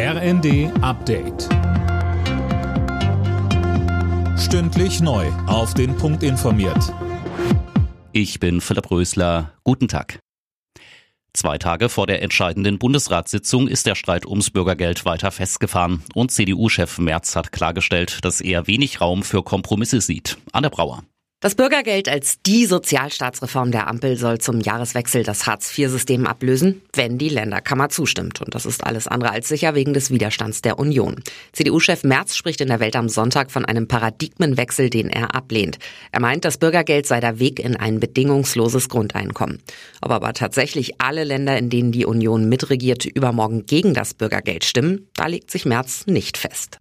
RND Update. Stündlich neu. Auf den Punkt informiert. Ich bin Philipp Rösler. Guten Tag. Zwei Tage vor der entscheidenden Bundesratssitzung ist der Streit ums Bürgergeld weiter festgefahren und CDU-Chef Merz hat klargestellt, dass er wenig Raum für Kompromisse sieht. Anne Brauer. Das Bürgergeld als die Sozialstaatsreform der Ampel soll zum Jahreswechsel das Hartz-IV-System ablösen, wenn die Länderkammer zustimmt. Und das ist alles andere als sicher wegen des Widerstands der Union. CDU-Chef Merz spricht in der Welt am Sonntag von einem Paradigmenwechsel, den er ablehnt. Er meint, das Bürgergeld sei der Weg in ein bedingungsloses Grundeinkommen. Ob aber tatsächlich alle Länder, in denen die Union mitregiert, übermorgen gegen das Bürgergeld stimmen, da legt sich Merz nicht fest.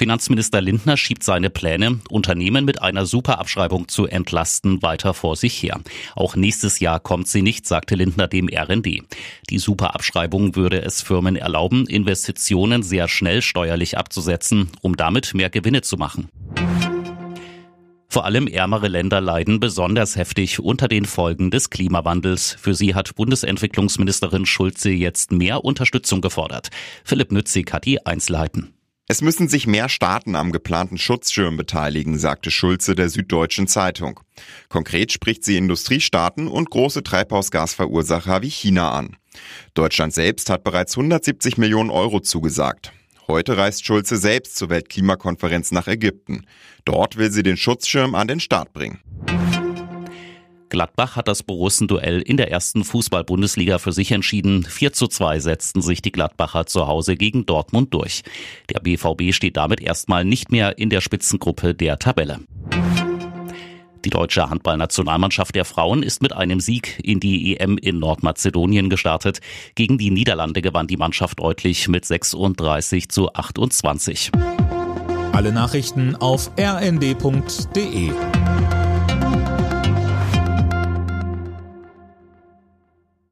Finanzminister Lindner schiebt seine Pläne, Unternehmen mit einer Superabschreibung zu entlasten, weiter vor sich her. Auch nächstes Jahr kommt sie nicht, sagte Lindner dem RND. Die Superabschreibung würde es Firmen erlauben, Investitionen sehr schnell steuerlich abzusetzen, um damit mehr Gewinne zu machen. Vor allem ärmere Länder leiden besonders heftig unter den Folgen des Klimawandels. Für sie hat Bundesentwicklungsministerin Schulze jetzt mehr Unterstützung gefordert. Philipp Nützig hat die Einzelheiten. Es müssen sich mehr Staaten am geplanten Schutzschirm beteiligen, sagte Schulze der Süddeutschen Zeitung. Konkret spricht sie Industriestaaten und große Treibhausgasverursacher wie China an. Deutschland selbst hat bereits 170 Millionen Euro zugesagt. Heute reist Schulze selbst zur Weltklimakonferenz nach Ägypten. Dort will sie den Schutzschirm an den Start bringen. Gladbach hat das Borussen-Duell in der ersten Fußball-Bundesliga für sich entschieden. 4 zu 2 setzten sich die Gladbacher zu Hause gegen Dortmund durch. Der BVB steht damit erstmal nicht mehr in der Spitzengruppe der Tabelle. Die deutsche Handballnationalmannschaft der Frauen ist mit einem Sieg in die EM in Nordmazedonien gestartet. Gegen die Niederlande gewann die Mannschaft deutlich mit 36 zu 28. Alle Nachrichten auf rnd.de